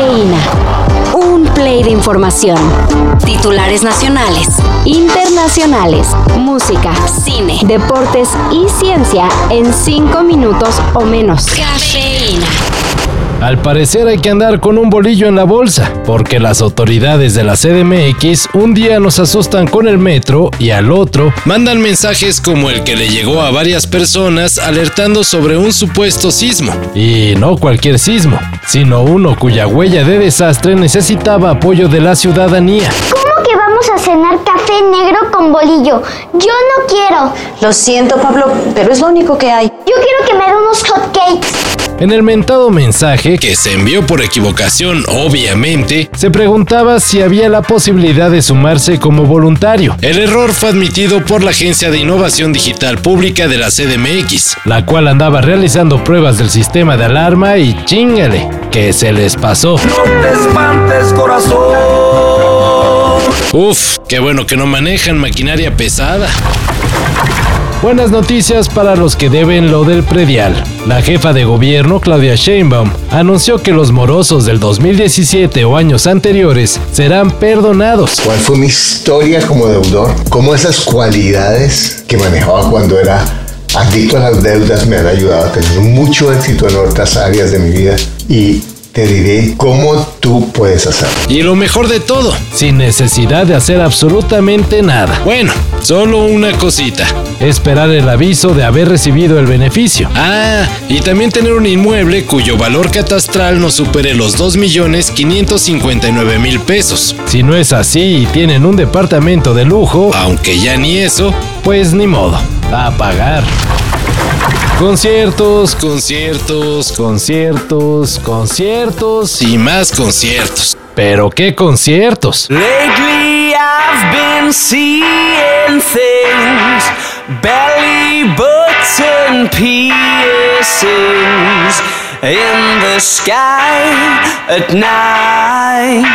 Cafeína. Un play de información. Titulares nacionales, internacionales, música, cine, deportes y ciencia en cinco minutos o menos. Cafeína. Al parecer hay que andar con un bolillo en la bolsa, porque las autoridades de la CDMX un día nos asustan con el metro y al otro mandan mensajes como el que le llegó a varias personas alertando sobre un supuesto sismo. Y no cualquier sismo, sino uno cuya huella de desastre necesitaba apoyo de la ciudadanía. ¿Cómo que vamos a cenar café negro con bolillo? Yo no quiero. Lo siento, Pablo, pero es lo único que hay. Yo quiero que me den unos hot cakes. En el mentado mensaje, que se envió por equivocación obviamente, se preguntaba si había la posibilidad de sumarse como voluntario. El error fue admitido por la Agencia de Innovación Digital Pública de la CDMX, la cual andaba realizando pruebas del sistema de alarma y chingale, que se les pasó. No te espantes, corazón. Uf, qué bueno que no manejan maquinaria pesada. Buenas noticias para los que deben lo del predial. La jefa de gobierno, Claudia Sheinbaum, anunció que los morosos del 2017 o años anteriores serán perdonados. ¿Cuál fue mi historia como deudor? ¿Cómo esas cualidades que manejaba cuando era adicto a las deudas me han ayudado a tener mucho éxito en otras áreas de mi vida? Y te diré cómo tú puedes hacerlo. Y lo mejor de todo, sin necesidad de hacer absolutamente nada. Bueno, solo una cosita. Esperar el aviso de haber recibido el beneficio. Ah, y también tener un inmueble cuyo valor catastral no supere los 2.559.000 pesos. Si no es así y tienen un departamento de lujo, aunque ya ni eso, pues ni modo, a pagar. Conciertos, conciertos, conciertos, conciertos y más conciertos. Pero qué conciertos. Lately I've been seeing things, belly button piercings in the sky at night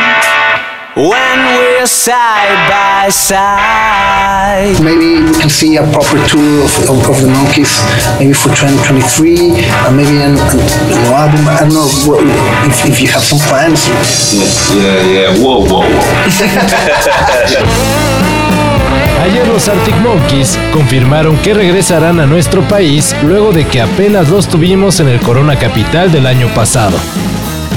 when we're side by side. Maybe we can see a proper tour of, of, of the monkeys, maybe for 2023, or maybe an, an, an album. I don't know what, if, if you have some plans. Yeah, yeah, whoa, whoa, whoa. Ayer los Arctic Monkeys confirmaron que regresarán a nuestro país luego de que apenas los tuvimos en el Corona Capital del año pasado.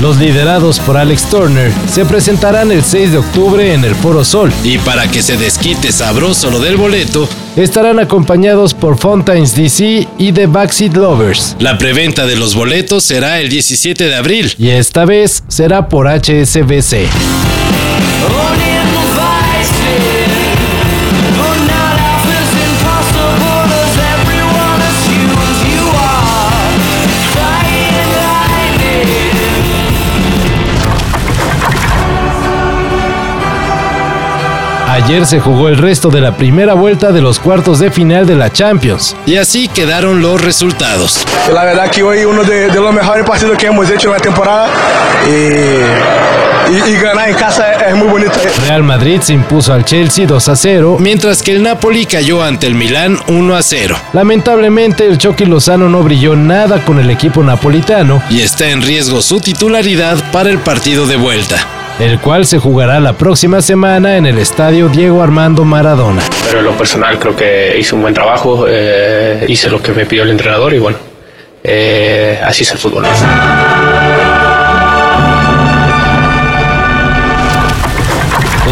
Los liderados por Alex Turner se presentarán el 6 de octubre en el Foro Sol y para que se desquite sabroso lo del boleto, estarán acompañados por Fountains DC y The Backseat Lovers. La preventa de los boletos será el 17 de abril y esta vez será por HSBC. Ayer se jugó el resto de la primera vuelta de los cuartos de final de la Champions. Y así quedaron los resultados. La verdad que hoy uno de, de los mejores partidos que hemos hecho en la temporada y, y, y, ganar en casa es muy bonito. Real Madrid se impuso al Chelsea 2 a 0, mientras que el Napoli cayó ante el Milán 1 a 0. Lamentablemente el Chucky Lozano no brilló nada con el equipo napolitano y está en riesgo su titularidad para el partido de vuelta el cual se jugará la próxima semana en el estadio Diego Armando Maradona. Pero en lo personal creo que hice un buen trabajo, eh, hice lo que me pidió el entrenador y bueno, eh, así es el fútbol.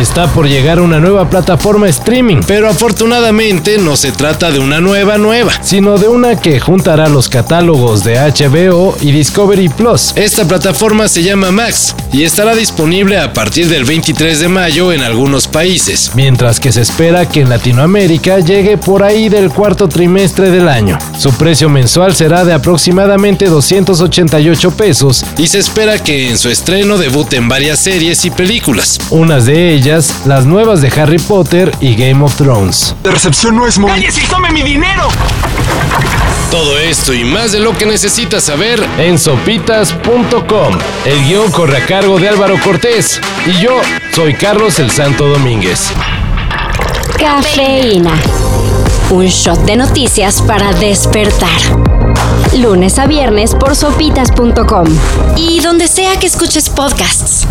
Está por llegar una nueva plataforma streaming, pero afortunadamente no se trata de una nueva nueva, sino de una que juntará los catálogos de HBO y Discovery Plus. Esta plataforma se llama Max y estará disponible a partir del 23 de mayo en algunos países, mientras que se espera que en Latinoamérica llegue por ahí del cuarto trimestre del año. Su precio mensual será de aproximadamente 288 pesos y se espera que en su estreno debuten varias series y películas, unas de ellas las nuevas de Harry Potter y Game of Thrones. La recepción no es muy... ¡Cállese y tome mi dinero! Todo esto y más de lo que necesitas saber en sopitas.com. El guion corre a cargo de Álvaro Cortés y yo soy Carlos el Santo Domínguez. Cafeína. Un shot de noticias para despertar. lunes a viernes por sopitas.com y donde sea que escuches podcasts.